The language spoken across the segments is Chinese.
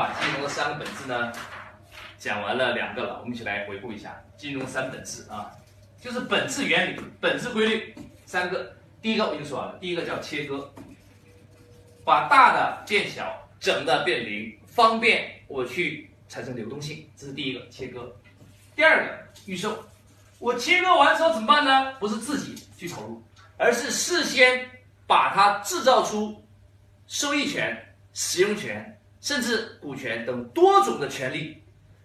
把金融的三个本质呢讲完了两个了，我们一起来回顾一下金融三本质啊，就是本质原理、本质规律三个。第一个我已经说完了，第一个叫切割，把大的变小，整的变零，方便我去产生流动性，这是第一个切割。第二个预售，我切割完之后怎么办呢？不是自己去投入，而是事先把它制造出收益权、使用权。甚至股权等多种的权利，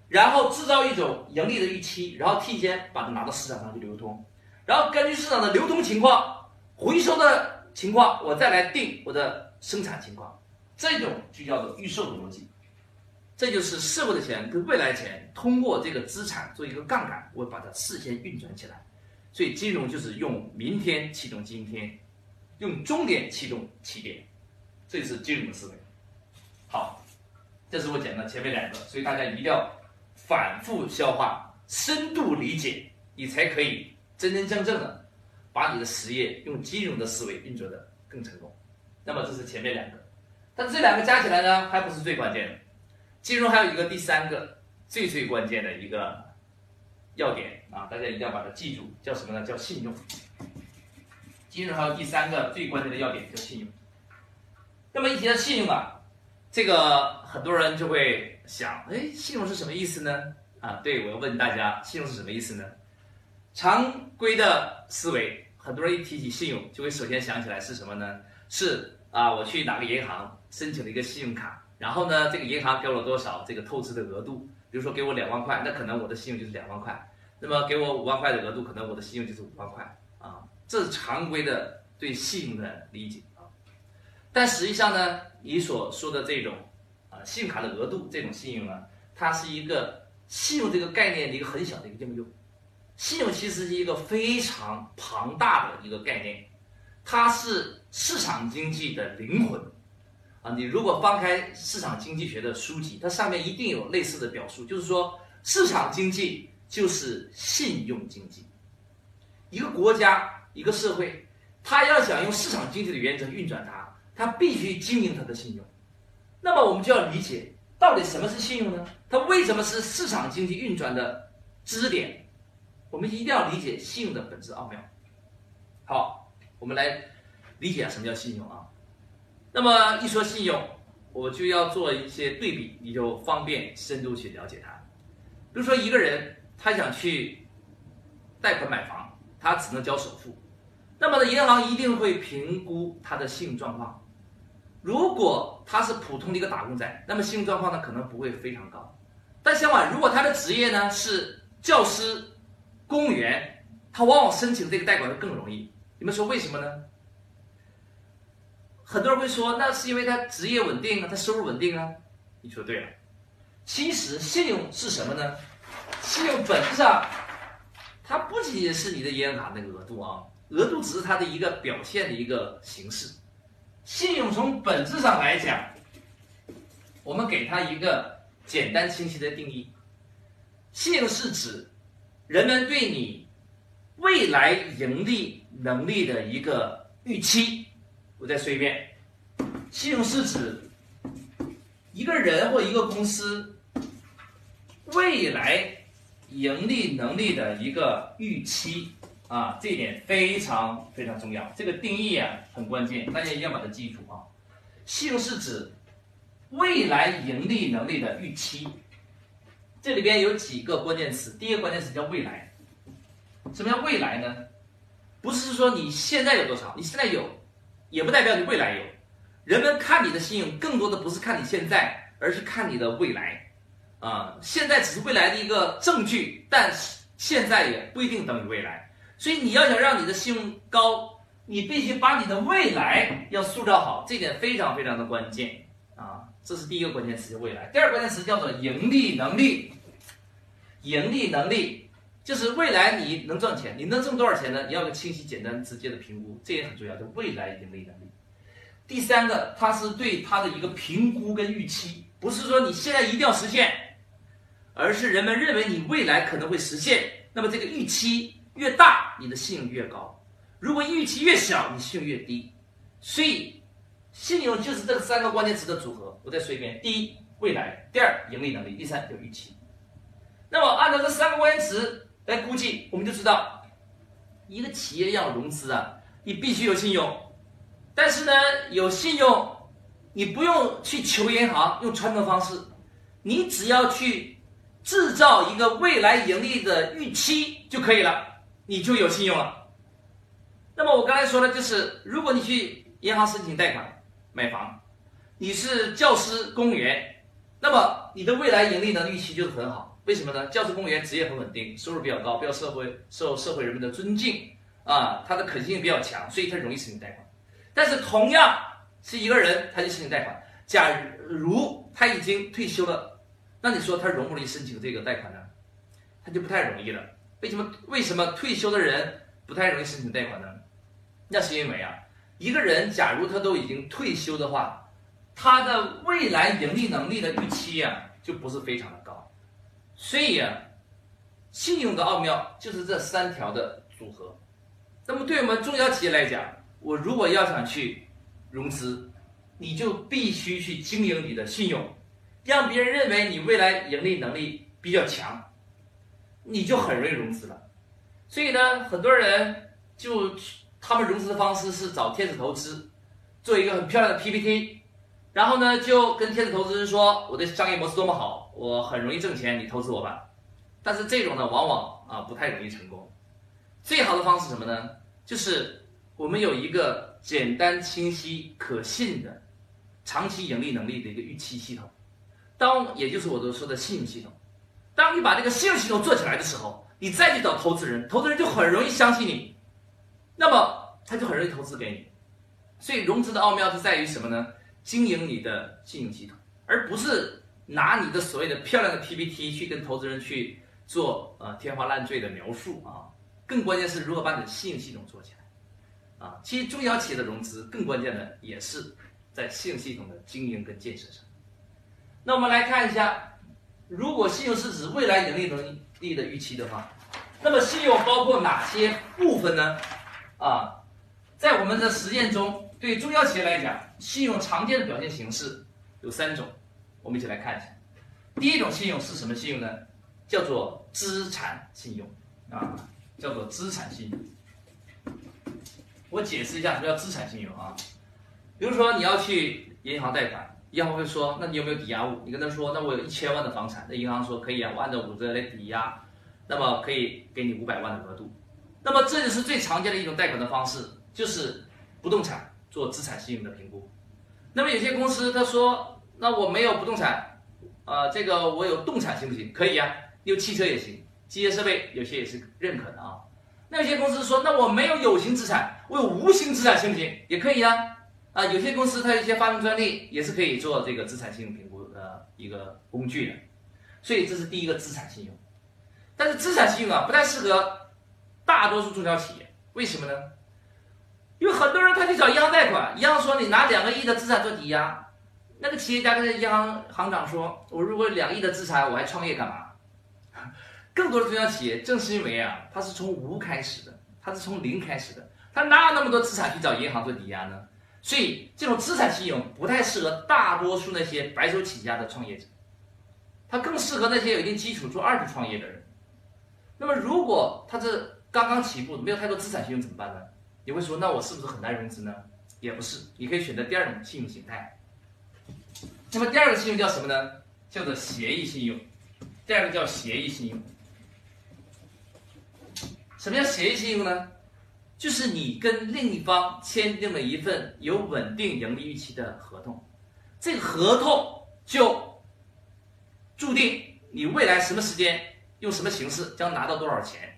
然后制造一种盈利的预期，然后提前把它拿到市场上去流通，然后根据市场的流通情况、回收的情况，我再来定我的生产情况，这种就叫做预售的逻辑。这就是社会的钱跟未来钱通过这个资产做一个杠杆，我把它事先运转起来。所以金融就是用明天启动今天，用终点启动起点，这是金融的思维。这是我讲的前面两个，所以大家一定要反复消化、深度理解，你才可以真真正正的把你的实业用金融的思维运作的更成功。那么这是前面两个，但这两个加起来呢，还不是最关键的。金融还有一个第三个最最关键的一个要点啊，大家一定要把它记住，叫什么呢？叫信用。金融还有第三个最关键的要点叫信用。那么一提到信用啊。这个很多人就会想，哎，信用是什么意思呢？啊，对我要问大家，信用是什么意思呢？常规的思维，很多人一提起信用，就会首先想起来是什么呢？是啊，我去哪个银行申请了一个信用卡，然后呢，这个银行给我多少这个透支的额度？比如说给我两万块，那可能我的信用就是两万块；那么给我五万块的额度，可能我的信用就是五万块啊。这是常规的对信用的理解啊。但实际上呢？你所说的这种，信用卡的额度这种信用呢，它是一个信用这个概念的一个很小的一个应用。信用其实是一个非常庞大的一个概念，它是市场经济的灵魂。啊，你如果翻开市场经济学的书籍，它上面一定有类似的表述，就是说市场经济就是信用经济。一个国家、一个社会，它要想用市场经济的原则运转它。它必须经营它的信用，那么我们就要理解到底什么是信用呢？它为什么是市场经济运转的支点？我们一定要理解信用的本质奥妙。好，我们来理解什么叫信用啊？那么一说信用，我就要做一些对比，你就方便深度去了解它。比如说一个人他想去贷款买房，他只能交首付，那么呢，银行一定会评估他的信用状况。如果他是普通的一个打工仔，那么信用状况呢可能不会非常高。但相反，如果他的职业呢是教师、公务员，他往往申请这个贷款会更容易。你们说为什么呢？很多人会说，那是因为他职业稳定啊，他收入稳定啊。你说对了。其实信用是什么呢？信用本质上，它不仅仅是你的银行卡那个额度啊，额度只是它的一个表现的一个形式。信用从本质上来讲，我们给它一个简单清晰的定义：信用是指人们对你未来盈利能力的一个预期。我再说一遍，信用是指一个人或一个公司未来盈利能力的一个预期。啊，这一点非常非常重要，这个定义啊很关键，大家一定要把它记住啊。信用是指未来盈利能力的预期，这里边有几个关键词，第一个关键词叫未来。什么叫未来呢？不是说你现在有多少，你现在有，也不代表你未来有。人们看你的信用，更多的不是看你现在，而是看你的未来。啊，现在只是未来的一个证据，但是现在也不一定等于未来。所以你要想让你的信用高，你必须把你的未来要塑造好，这点非常非常的关键啊！这是第一个关键词，未来。第二个关键词叫做盈利能力。盈利能力就是未来你能赚钱，你能挣多少钱呢？你要个清晰、简单、直接的评估，这也很重要，就未来盈利能力。第三个，它是对它的一个评估跟预期，不是说你现在一定要实现，而是人们认为你未来可能会实现，那么这个预期。越大，你的信用越高；如果预期越小，你信用越低。所以，信用就是这三个关键词的组合。我再说一遍：第一，未来，第二盈利能力，第三有预期。那么按照这三个关键词来估计，我们就知道，一个企业要融资啊，你必须有信用。但是呢，有信用，你不用去求银行用传统方式，你只要去制造一个未来盈利的预期就可以了，你就有信用了。那么我刚才说的就是，如果你去银行申请贷款买房，你是教师、公务员，那么你的未来盈利能力预期就是很好。为什么呢？教师、公务员职业很稳定，收入比较高，比较社会受社会人们的尊敬啊，他的可行性比较强，所以他容易申请贷款。但是同样是一个人，他就申请贷款。假如他已经退休了，那你说他容不容易申请这个贷款呢？他就不太容易了。为什么？为什么退休的人不太容易申请贷款呢？那是因为啊，一个人假如他都已经退休的话，他的未来盈利能力的预期啊，就不是非常的高。所以啊，信用的奥妙就是这三条的组合。那么对我们中小企业来讲，我如果要想去融资，你就必须去经营你的信用，让别人认为你未来盈利能力比较强，你就很容易融资了。所以呢，很多人就他们融资的方式是找天使投资，做一个很漂亮的 PPT。然后呢，就跟天使投资人说，我的商业模式多么好，我很容易挣钱，你投资我吧。但是这种呢，往往啊不太容易成功。最好的方式什么呢？就是我们有一个简单、清晰、可信的长期盈利能力的一个预期系统。当也就是我都说的信用系统。当你把这个信用系统做起来的时候，你再去找投资人，投资人就很容易相信你，那么他就很容易投资给你。所以融资的奥妙是在于什么呢？经营你的信用系统，而不是拿你的所谓的漂亮的 PPT 去跟投资人去做呃天花乱坠的描述啊。更关键是如何把你的信用系统做起来啊。其实中小企业的融资更关键的也是在信用系统的经营跟建设上。那我们来看一下，如果信用是指未来盈利能力的预期的话，那么信用包括哪些部分呢？啊，在我们的实践中。对中小企业来讲，信用常见的表现形式有三种，我们一起来看一下。第一种信用是什么信用呢？叫做资产信用啊，叫做资产信用。我解释一下什么叫资产信用啊。比如说你要去银行贷款，银行会说，那你有没有抵押物？你跟他说，那我有一千万的房产，那银行说可以啊，我按照五折来抵押，那么可以给你五百万的额度。那么这就是最常见的一种贷款的方式，就是不动产。做资产信用的评估，那么有些公司他说，那我没有不动产，啊，这个我有动产行不行？可以呀，有汽车也行，机械设备有些也是认可的啊。那有些公司说，那我没有有形资产，我有无形资产行不行？也可以，啊，啊有些公司它有一些发明专利也是可以做这个资产信用评估的一个工具的，所以这是第一个资产信用。但是资产信用啊，不太适合大多数中小企业，为什么呢？因为很多人他去找银行贷款，银行说你拿两个亿的资产做抵押，那个企业家跟银行行长说：“我如果两亿的资产，我还创业干嘛？” 更多的中小企业正是因为啊，他是从无开始的，他是从零开始的，他哪有那么多资产去找银行做抵押呢？所以这种资产信用不太适合大多数那些白手起家的创业者，他更适合那些有一定基础做二次创业的人。那么如果他是刚刚起步，没有太多资产信用怎么办呢？你会说，那我是不是很难融资呢？也不是，你可以选择第二种信用形态。那么第二个信用叫什么呢？叫做协议信用。第二个叫协议信用。什么叫协议信用呢？就是你跟另一方签订了一份有稳定盈利预期的合同，这个合同就注定你未来什么时间用什么形式将拿到多少钱。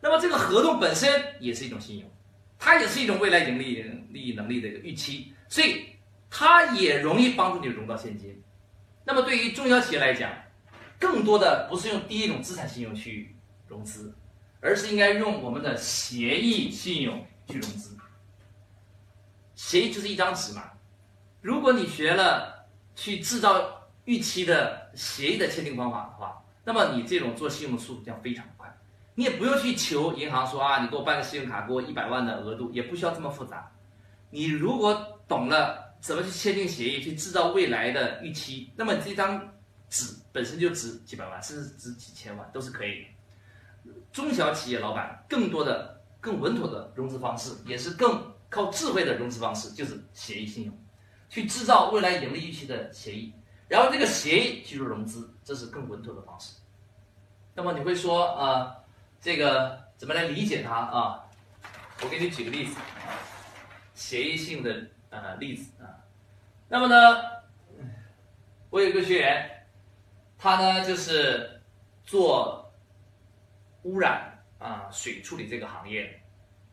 那么这个合同本身也是一种信用。它也是一种未来盈利盈利能力的一个预期，所以它也容易帮助你融到现金。那么对于中小企业来讲，更多的不是用第一种资产信用去融资，而是应该用我们的协议信用去融资。协议就是一张纸嘛，如果你学了去制造预期的协议的签订方法的话，那么你这种做信用的速度将非常快。你也不用去求银行说啊，你给我办个信用卡，给我一百万的额度，也不需要这么复杂。你如果懂了怎么去签订协议，去制造未来的预期？那么这张纸本身就值几百万，甚至值几千万都是可以的。中小企业老板更多的、更稳妥的融资方式，也是更靠智慧的融资方式，就是协议信用，去制造未来盈利预期的协议，然后这个协议去做融资，这是更稳妥的方式。那么你会说啊，这个怎么来理解它啊？我给你举个例子，协议性的呃例子啊。那么呢，我有个学员，他呢就是做污染啊水处理这个行业。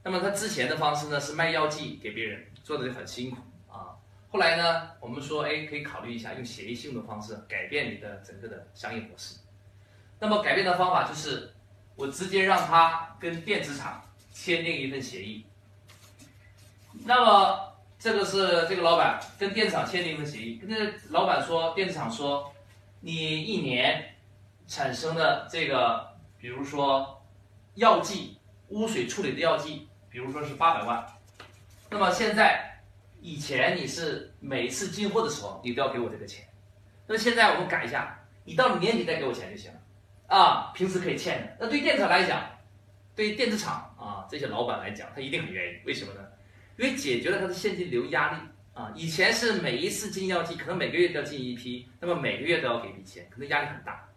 那么他之前的方式呢是卖药剂给别人，做的就很辛苦啊。后来呢，我们说哎可以考虑一下用协议性的方式改变你的整个的商业模式。那么改变的方法就是，我直接让他跟电子厂签订一份协议。那么这个是这个老板跟电子厂签订一份协议，跟这老板说，电子厂说，你一年产生的这个，比如说药剂污水处理的药剂，比如说是八百万。那么现在以前你是每次进货的时候你都要给我这个钱，那么现在我们改一下，你到了年底再给我钱就行了。啊，平时可以欠的。那对于电厂来讲，对电子厂啊这些老板来讲，他一定很愿意。为什么呢？因为解决了他的现金流压力啊。以前是每一次进药剂，可能每个月都要进一批，那么每个月都要给一笔钱，可能压力很大。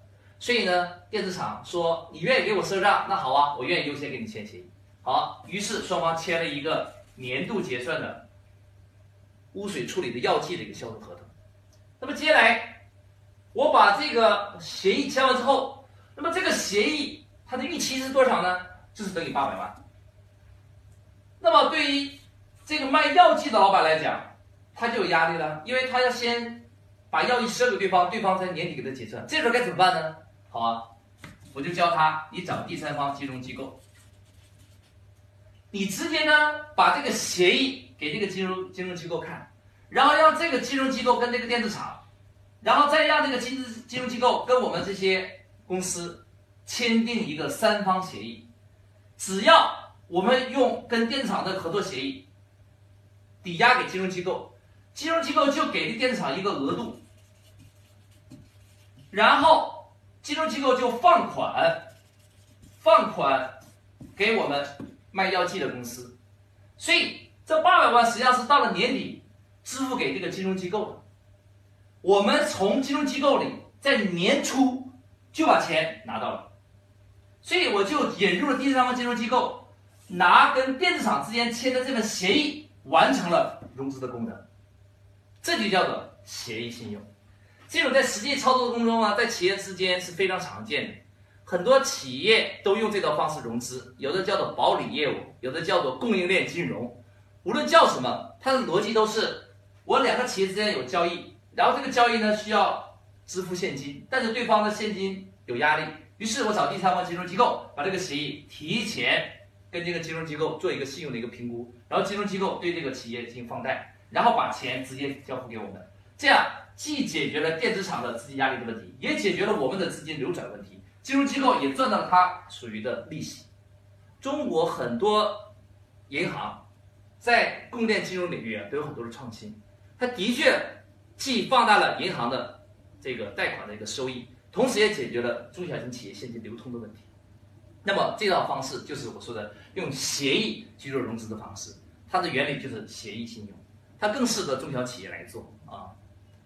所以呢，电子厂说你愿意给我赊账，那好啊，我愿意优先给你签协议。好，于是双方签了一个年度结算的污水处理的药剂的一个销售合同。那么接下来，我把这个协议签完之后。那么这个协议它的预期是多少呢？就是等于八百万。那么对于这个卖药剂的老板来讲，他就有压力了，因为他要先把药剂赊给对方，对方在年底给他结算，这时候该怎么办呢？好啊，我就教他，你找第三方金融机构，你直接呢把这个协议给这个金融金融机构看，然后让这个金融机构跟这个电子厂，然后再让这个金金融机构跟我们这些。公司签订一个三方协议，只要我们用跟电子厂的合作协议抵押给金融机构，金融机构就给这电子厂一个额度，然后金融机构就放款，放款给我们卖药剂的公司，所以这八百万实际上是到了年底支付给这个金融机构的，我们从金融机构里在年初。就把钱拿到了，所以我就引入了第三方金融机构，拿跟电子厂之间签的这份协议，完成了融资的功能，这就叫做协议信用。这种在实际操作当中啊，在企业之间是非常常见的，很多企业都用这套方式融资，有的叫做保理业务，有的叫做供应链金融，无论叫什么，它的逻辑都是我两个企业之间有交易，然后这个交易呢需要。支付现金，但是对方的现金有压力，于是我找第三方金融机构把这个协议提前跟这个金融机构做一个信用的一个评估，然后金融机构对这个企业进行放贷，然后把钱直接交付给我们，这样既解决了电子厂的资金压力的问题，也解决了我们的资金流转问题，金融机构也赚到了它属于的利息。中国很多银行在供电金融领域啊都有很多的创新，它的确既放大了银行的。这个贷款的一个收益，同时也解决了中小型企业现金流通的问题。那么这套方式就是我说的用协议去做融资的方式，它的原理就是协议信用，它更适合中小企业来做啊。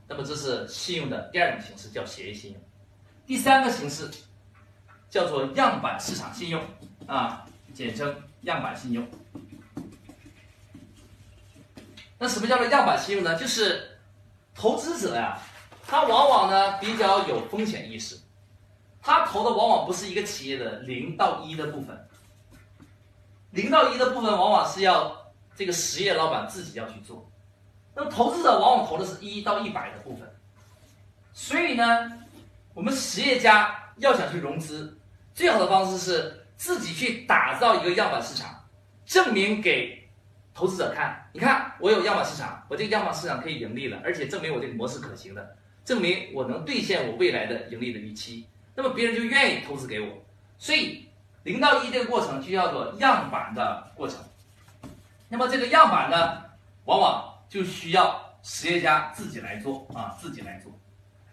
那么这是信用的第二种形式，叫协议信用。第三个形式叫做样板市场信用啊，简称样板信用。那什么叫做样板信用呢？就是投资者呀。他往往呢比较有风险意识，他投的往往不是一个企业的零到一的部分，零到一的部分往往是要这个实业老板自己要去做，那么投资者往往投的是一到一百的部分，所以呢，我们实业家要想去融资，最好的方式是自己去打造一个样板市场，证明给投资者看，你看我有样板市场，我这个样板市场可以盈利了，而且证明我这个模式可行的。证明我能兑现我未来的盈利的预期，那么别人就愿意投资给我。所以零到一这个过程就叫做样板的过程。那么这个样板呢，往往就需要实业家自己来做啊，自己来做。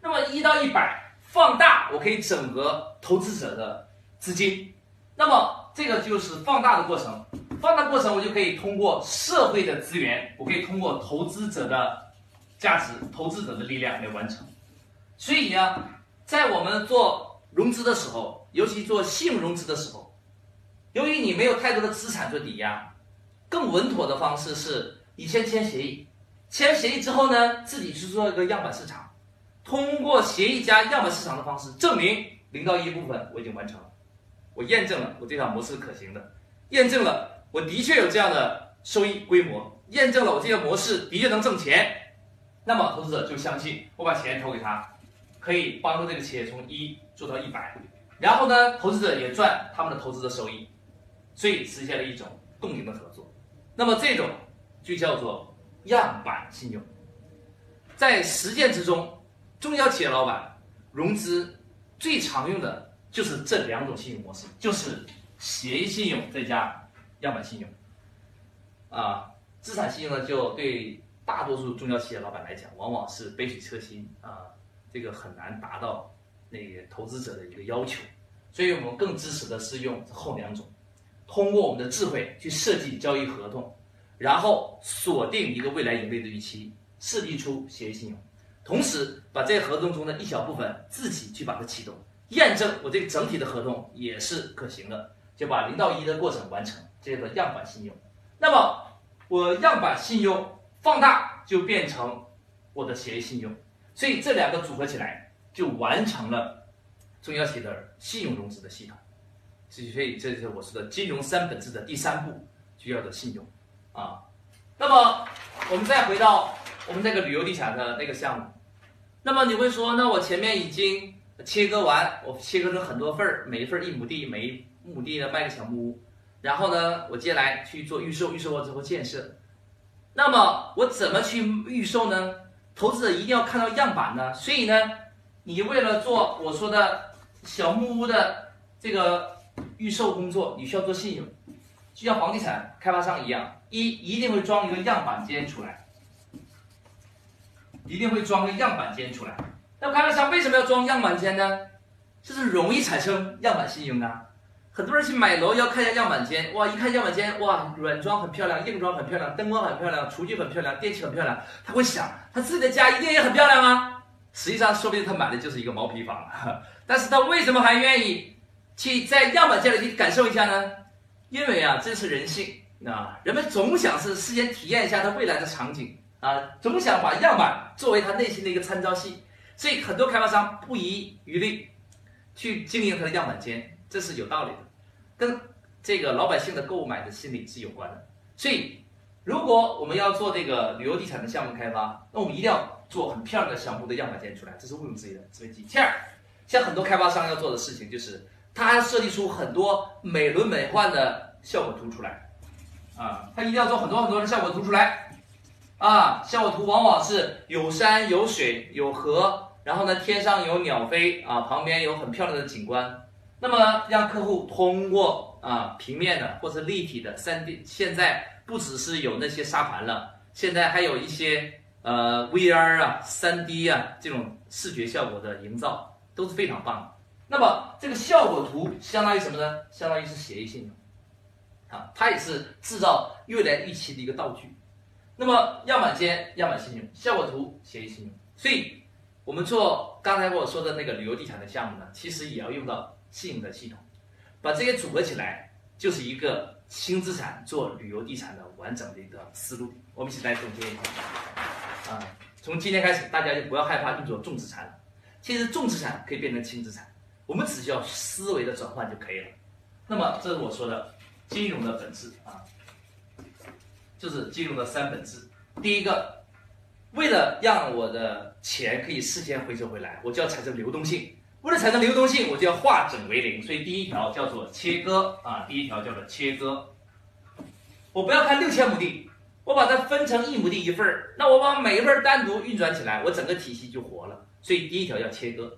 那么一到一百放大，我可以整合投资者的资金。那么这个就是放大的过程，放大过程我就可以通过社会的资源，我可以通过投资者的价值、投资者的力量来完成。所以呢，在我们做融资的时候，尤其做信用融资的时候，由于你没有太多的资产做抵押，更稳妥的方式是你先签协议，签协议之后呢，自己去做一个样板市场，通过协议加样板市场的方式证明零到一部分我已经完成了。我验证了我这套模式可行的，验证了我的确有这样的收益规模，验证了我这个模式的确能挣钱，那么投资者就相信我把钱投给他，可以帮助这个企业从一做到一百，然后呢，投资者也赚他们的投资的收益，所以实现了一种共赢的合作。那么这种就叫做样板信用，在实践之中，中小企业老板融资最常用的。就是这两种信用模式，就是协议信用再加样板信用，啊，资产信用呢，就对大多数中小企业老板来讲，往往是杯水车薪啊，这个很难达到那个投资者的一个要求，所以我们更支持的是用后两种，通过我们的智慧去设计交易合同，然后锁定一个未来盈利的预期，设计出协议信用，同时把这合同中的一小部分自己去把它启动。验证我这个整体的合同也是可行的，就把零到一的过程完成，这个样板信用。那么我样板信用放大就变成我的协议信用，所以这两个组合起来就完成了中小企业的信用融资的系统。所以这是我说的金融三本质的第三步，就叫做信用啊。那么我们再回到我们那个旅游地产的那个项目，那么你会说，那我前面已经。切割完，我切割成很多份儿，每一份一亩地，每一亩地呢卖个小木屋，然后呢，我接下来去做预售，预售完之后建设。那么我怎么去预售呢？投资者一定要看到样板呢。所以呢，你为了做我说的小木屋的这个预售工作，你需要做信用，就像房地产开发商一样，一一定会装一个样板间出来，一定会装个样板间出来。那开发商为什么要装样板间呢？就是容易产生样板信用啊。很多人去买楼要看一下样板间，哇，一看样板间，哇，软装很漂亮，硬装很漂亮，灯光很漂亮，厨具很漂亮，电器很漂亮，他会想，他自己的家一定也很漂亮啊。实际上，说不定他买的就是一个毛坯房，但是他为什么还愿意去在样板间里去感受一下呢？因为啊，这是人性啊，人们总想是事先体验一下他未来的场景啊，总想把样板作为他内心的一个参照系。所以很多开发商不遗余力去经营他的样板间，这是有道理的，跟这个老百姓的购买的心理是有关的。所以，如果我们要做这个旅游地产的项目开发，那我们一定要做很漂亮的小木的样板间出来，这是毋庸置疑的。所以第二，像很多开发商要做的事情就是，他还设计出很多美轮美奂的效果图出来，啊，他一定要做很多很多的效果图出来。啊，效果图往往是有山有水有河，然后呢，天上有鸟飞啊，旁边有很漂亮的景观。那么让客户通过啊平面的或者立体的三 D，现在不只是有那些沙盘了，现在还有一些呃 VR 啊、三 D 啊这种视觉效果的营造都是非常棒的。那么这个效果图相当于什么呢？相当于是协议信用啊，它也是制造未来预期的一个道具。那么样板间、样板信用、效果图、协议信用，所以我们做刚才我说的那个旅游地产的项目呢，其实也要用到信用的系统，把这些组合起来，就是一个轻资产做旅游地产的完整的一个思路。我们一起来总结一下啊，从今天开始，大家就不要害怕运作重资产了。其实重资产可以变成轻资产，我们只需要思维的转换就可以了。那么这是我说的金融的本质啊。就是金融的三本质。第一个，为了让我的钱可以事先回收回来，我就要产生流动性。为了产生流动性，我就要化整为零。所以第一条叫做切割啊，第一条叫做切割。我不要看六千亩地，我把它分成一亩地一份儿，那我把每一份单独运转起来，我整个体系就活了。所以第一条叫切割。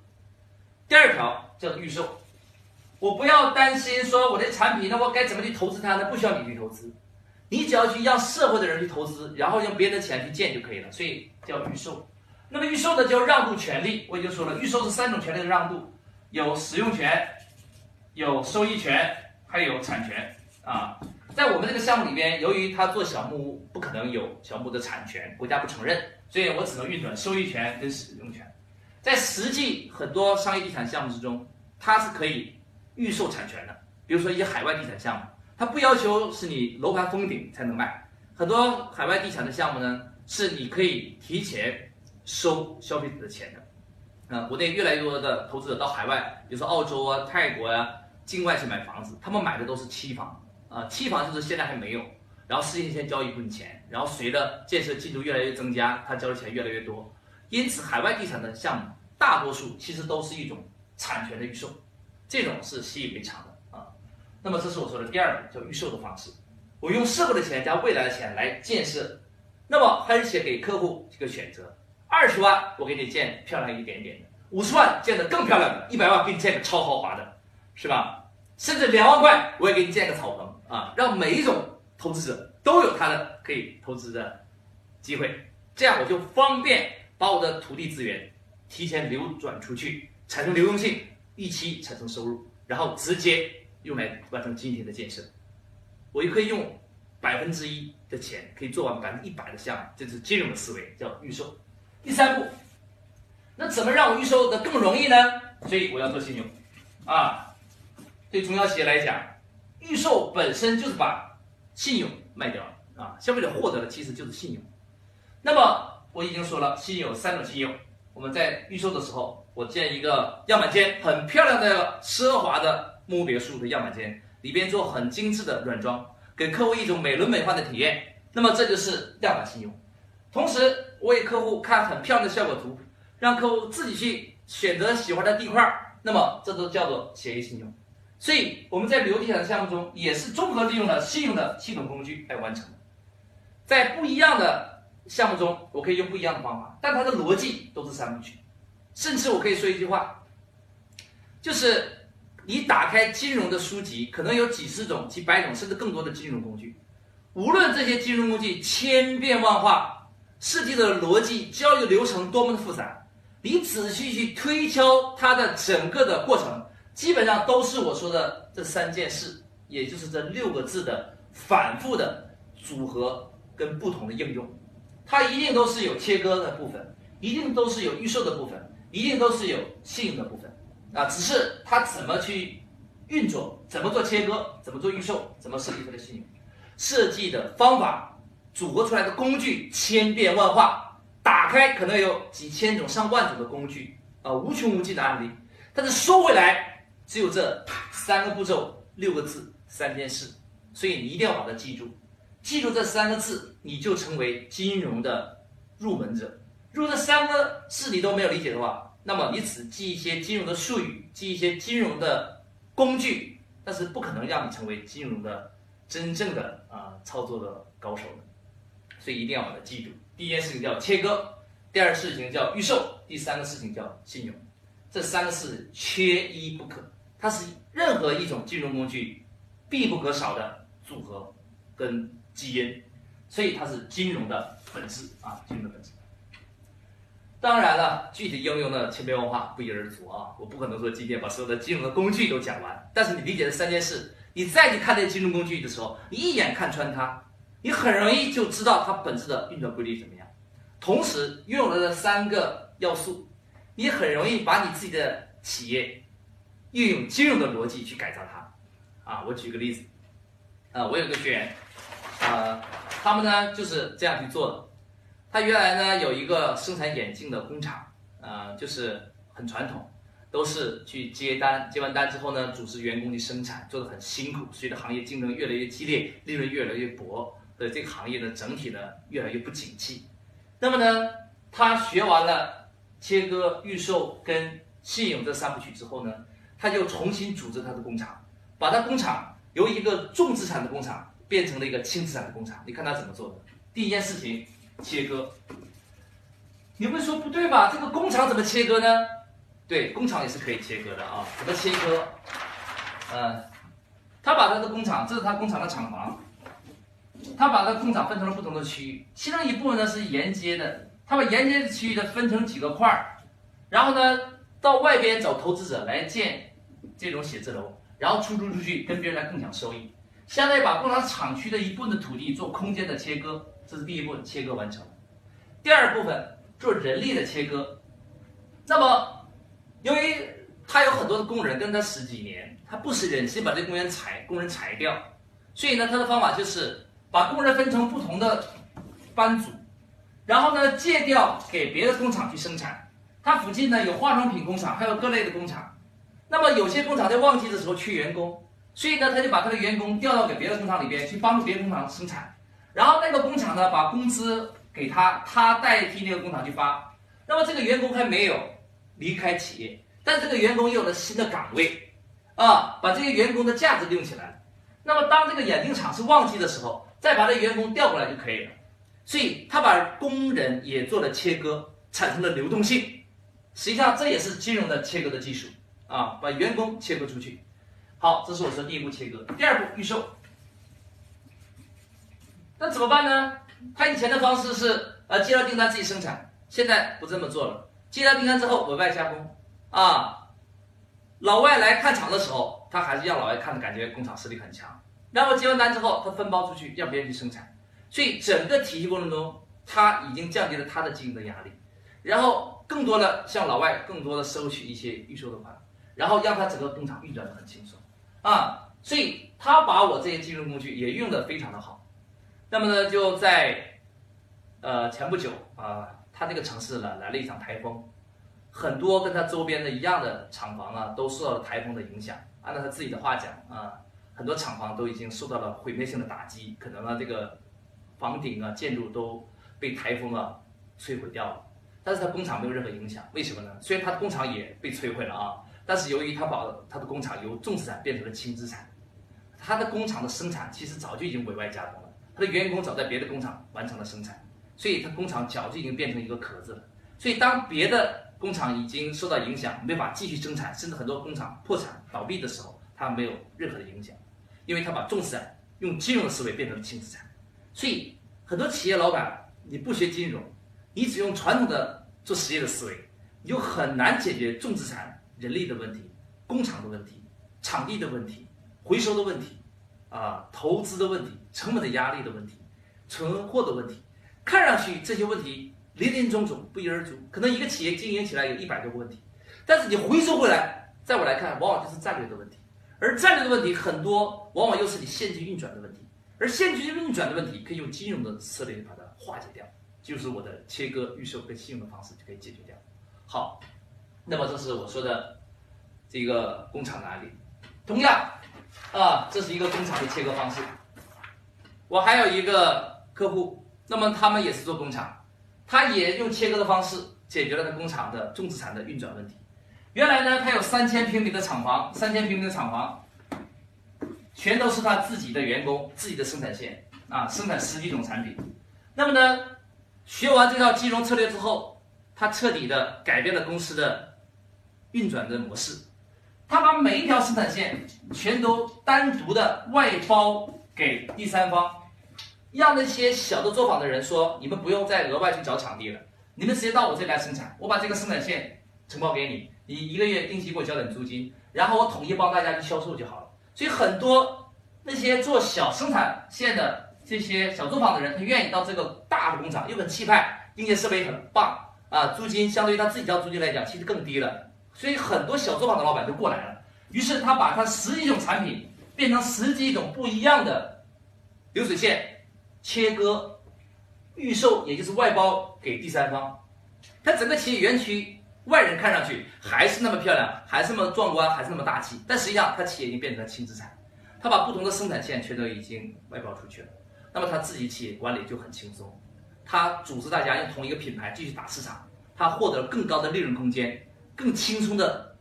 第二条叫预售，我不要担心说我的产品，那我该怎么去投资它呢？不需要你去投资。你只要去让社会的人去投资，然后用别人的钱去建就可以了，所以叫预售。那么预售呢，叫让渡权利。我已经说了，预售是三种权利的让渡，有使用权，有收益权，还有产权啊。在我们这个项目里边，由于他做小木屋，不可能有小木的产权，国家不承认，所以我只能运转收益权跟使用权。在实际很多商业地产项目之中，它是可以预售产权的。比如说一些海外地产项目，它不要求是你楼盘封顶才能卖。很多海外地产的项目呢，是你可以提前收消费者的钱的。啊，国内越来越多的投资者到海外，比如说澳洲啊、泰国呀，境外去买房子，他们买的都是期房啊，期房就是现在还没有，然后事先先交一部分钱，然后随着建设进度越来越增加，他交的钱越来越多。因此，海外地产的项目大多数其实都是一种产权的预售，这种是习以为常的啊。那么，这是我说的第二个叫预售的方式。我用社会的钱加未来的钱来建设，那么而且给客户这个选择：二十万我给你建漂亮一点点的，五十万建的更漂亮的，一百万给你建个超豪华的，是吧？甚至两万块我也给你建个草棚啊，让每一种投资者都有他的可以投资的机会，这样我就方便。把我的土地资源提前流转出去，产生流动性，一期产生收入，然后直接用来完成今天的建设。我就可以用百分之一的钱可以做完百分之一百的项目，这是金融的思维，叫预售。第三步，那怎么让我预售的更容易呢？所以我要做信用啊。对中小企业来讲，预售本身就是把信用卖掉了啊，消费者获得的其实就是信用。那么我已经说了，信用有三种信用。我们在预售的时候，我建一个样板间，很漂亮的奢华的木别墅的样板间，里边做很精致的软装，给客户一种美轮美奂的体验。那么这就是样板信用。同时，我给客户看很漂亮的效果图，让客户自己去选择喜欢的地块。那么这都叫做协议信用。所以我们在旅游地产项目中，也是综合利用了信用的系统工具来完成，在不一样的。项目中，我可以用不一样的方法，但它的逻辑都是三部曲。甚至我可以说一句话，就是你打开金融的书籍，可能有几十种、几百种，甚至更多的金融工具。无论这些金融工具千变万化，设计的逻辑、交易流程多么的复杂，你仔细去推敲它的整个的过程，基本上都是我说的这三件事，也就是这六个字的反复的组合跟不同的应用。它一定都是有切割的部分，一定都是有预售的部分，一定都是有信用的部分，啊，只是它怎么去运作，怎么做切割，怎么做预售，怎么设计它的信用，设计的方法，组合出来的工具千变万化，打开可能有几千种、上万种的工具，啊，无穷无尽的案例，但是说回来，只有这三个步骤、六个字、三件事，所以你一定要把它记住。记住这三个字，你就成为金融的入门者。如果这三个字你都没有理解的话，那么你只记一些金融的术语，记一些金融的工具，但是不可能让你成为金融的真正的啊操作的高手的。所以一定要把它记住。第一件事情叫切割，第二事情叫预售，第三个事情叫信用。这三个是缺一不可，它是任何一种金融工具必不可少的组合跟。基因，所以它是金融的本质啊，金融的本质。当然了，具体应用的千变万化不一而足啊，我不可能说今天把所有的金融的工具都讲完。但是你理解这三件事，你再去看这些金融工具的时候，你一眼看穿它，你很容易就知道它本质的运转规律怎么样。同时，拥有了这三个要素，你很容易把你自己的企业运用金融的逻辑去改造它。啊，我举个例子，啊，我有个学员。呃，他们呢就是这样去做的。他原来呢有一个生产眼镜的工厂，呃，就是很传统，都是去接单，接完单之后呢，组织员工去生产，做的很辛苦。随着行业竞争越来越激烈，利润越来越薄，所以这个行业呢整体呢越来越不景气。那么呢，他学完了切割、预售跟信用这三部曲之后呢，他就重新组织他的工厂，把他工厂由一个重资产的工厂。变成了一个轻资产的工厂，你看他怎么做的？第一件事情，切割。你会说不对吧？这个工厂怎么切割呢？对，工厂也是可以切割的啊。怎么切割？嗯，他把他的工厂，这是他工厂的厂房，他把他工厂分成了不同的区域，其中一部分呢是沿街的，他把沿街的区域呢分成几个块儿，然后呢到外边找投资者来建这种写字楼，然后出租出去跟别人来共享收益，相当于把工厂厂区的一部分的土地做空间的切割，这是第一步切割完成。第二部分做人力的切割，那么由于他有很多的工人跟他十几年，他不是忍心把这工人裁工人裁掉，所以呢他的方法就是。把工人分成不同的班组，然后呢借调给别的工厂去生产。他附近呢有化妆品工厂，还有各类的工厂。那么有些工厂在旺季的时候缺员工，所以呢他就把他的员工调到给别的工厂里边去帮助别的工厂生产。然后那个工厂呢把工资给他，他代替那个工厂去发。那么这个员工还没有离开企业，但这个员工又有了新的岗位，啊，把这些员工的价值利用起来。那么当这个眼镜厂是旺季的时候。再把这员工调过来就可以了，所以他把工人也做了切割，产生了流动性。实际上这也是金融的切割的技术啊，把员工切割出去。好，这是我说第一步切割。第二步预售，那怎么办呢？他以前的方式是呃接到订单自己生产，现在不这么做了。接到订单之后委外加工啊，老外来看厂的时候，他还是让老外看的感觉工厂实力很强。然后接完单之后，他分包出去，让别人去生产，所以整个体系过程中，他已经降低了他的经营的压力，然后更多的向老外更多的收取一些预售的款，然后让他整个工厂运转的很轻松啊，所以他把我这些金融工具也用的非常的好。那么呢，就在呃前不久啊，他这个城市呢来了一场台风，很多跟他周边的一样的厂房啊都受到了台风的影响。按照他自己的话讲啊。很多厂房都已经受到了毁灭性的打击，可能呢这个房顶啊建筑都被台风啊摧毁掉了，但是他工厂没有任何影响，为什么呢？虽然他的工厂也被摧毁了啊，但是由于他把他的工厂由重资产变成了轻资产，他的工厂的生产其实早就已经委外加工了，他的员工早在别的工厂完成了生产，所以他工厂早就已经变成一个壳子了。所以当别的工厂已经受到影响，没法继续生产，甚至很多工厂破产倒闭的时候，他没有任何的影响。因为他把重资产用金融的思维变成了轻资产，所以很多企业老板你不学金融，你只用传统的做实业的思维，你就很难解决重资产人力的问题、工厂的问题、场地的问题、回收的问题，啊，投资的问题、成本的压力的问题、存货的问题。看上去这些问题林林总总不一而足，可能一个企业经营起来有一百多个问题，但是你回收回来，在我来看，往往就是战略的问题。而战略的问题很多，往往又是你现金运转的问题，而现金运转的问题可以用金融的策略把它化解掉，就是我的切割、预售跟信用的方式就可以解决掉。好，那么这是我说的这个工厂的案例。同样，啊，这是一个工厂的切割方式。我还有一个客户，那么他们也是做工厂，他也用切割的方式解决了他工厂的重资产的运转问题。原来呢，他有三千平米的厂房，三千平米的厂房，全都是他自己的员工、自己的生产线啊，生产十几种产品。那么呢，学完这套金融策略之后，他彻底的改变了公司的运转的模式。他把每一条生产线全都单独的外包给第三方，让那些小的作坊的人说：“你们不用再额外去找场地了，你们直接到我这里来生产，我把这个生产线承包给你。”你一个月定期给我交点租金，然后我统一帮大家去销售就好了。所以很多那些做小生产线的这些小作坊的人，他愿意到这个大的工厂，又很气派，并且设备很棒啊，租金相对于他自己交租金来讲，其实更低了。所以很多小作坊的老板都过来了。于是他把他十几种产品变成十几种不一样的流水线，切割、预售，也就是外包给第三方。他整个企业园区。外人看上去还是那么漂亮，还是那么壮观，还是那么大气，但实际上他企业已经变成了轻资产，他把不同的生产线全都已经外包出去了，那么他自己企业管理就很轻松，他组织大家用同一个品牌继续打市场，他获得了更高的利润空间，更轻松的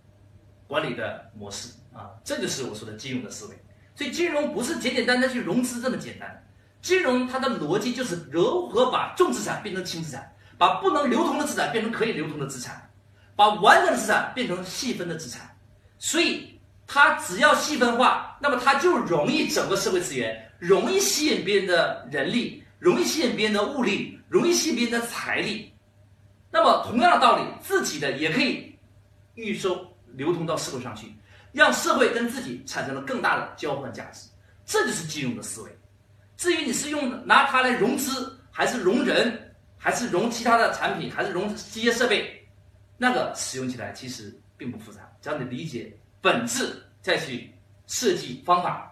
管理的模式啊，这就是我说的金融的思维。所以金融不是简简单单去融资这么简单，金融它的逻辑就是如何把重资产变成轻资产，把不能流通的资产变成可以流通的资产。把完整的资产变成细分的资产，所以它只要细分化，那么它就容易整个社会资源，容易吸引别人的人力，容易吸引别人的物力，容易吸引别人的财力。那么同样的道理，自己的也可以预收流通到社会上去，让社会跟自己产生了更大的交换价值。这就是金融的思维。至于你是用拿它来融资，还是融人，还是融其他的产品，还是融机械设备，那个使用起来其实并不复杂，只要你理解本质，再去设计方法，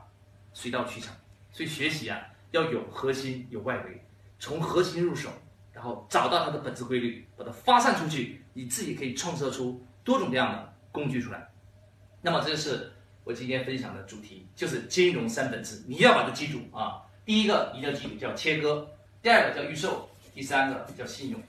水到渠成。所以学习啊，要有核心，有外围，从核心入手，然后找到它的本质规律，把它发散出去，你自己可以创设出多种多样的工具出来。那么这是我今天分享的主题，就是金融三本质，你要把它记住啊。第一个一定要记住叫切割，第二个叫预售，第三个叫信用。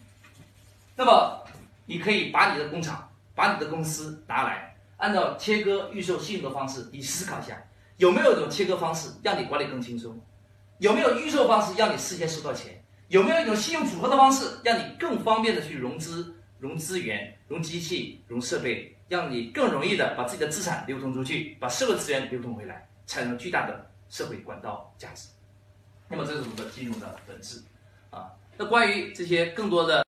那么你可以把你的工厂、把你的公司拿来，按照切割、预售、信用的方式，你思考一下，有没有一种切割方式让你管理更轻松？有没有预售方式让你事先收到钱？有没有一种信用组合的方式，让你更方便的去融资、融资源、融机器、融设备，让你更容易的把自己的资产流通出去，把社会资源流通回来，产生巨大的社会管道价值？那么这是我们的金融的本质啊。那关于这些更多的。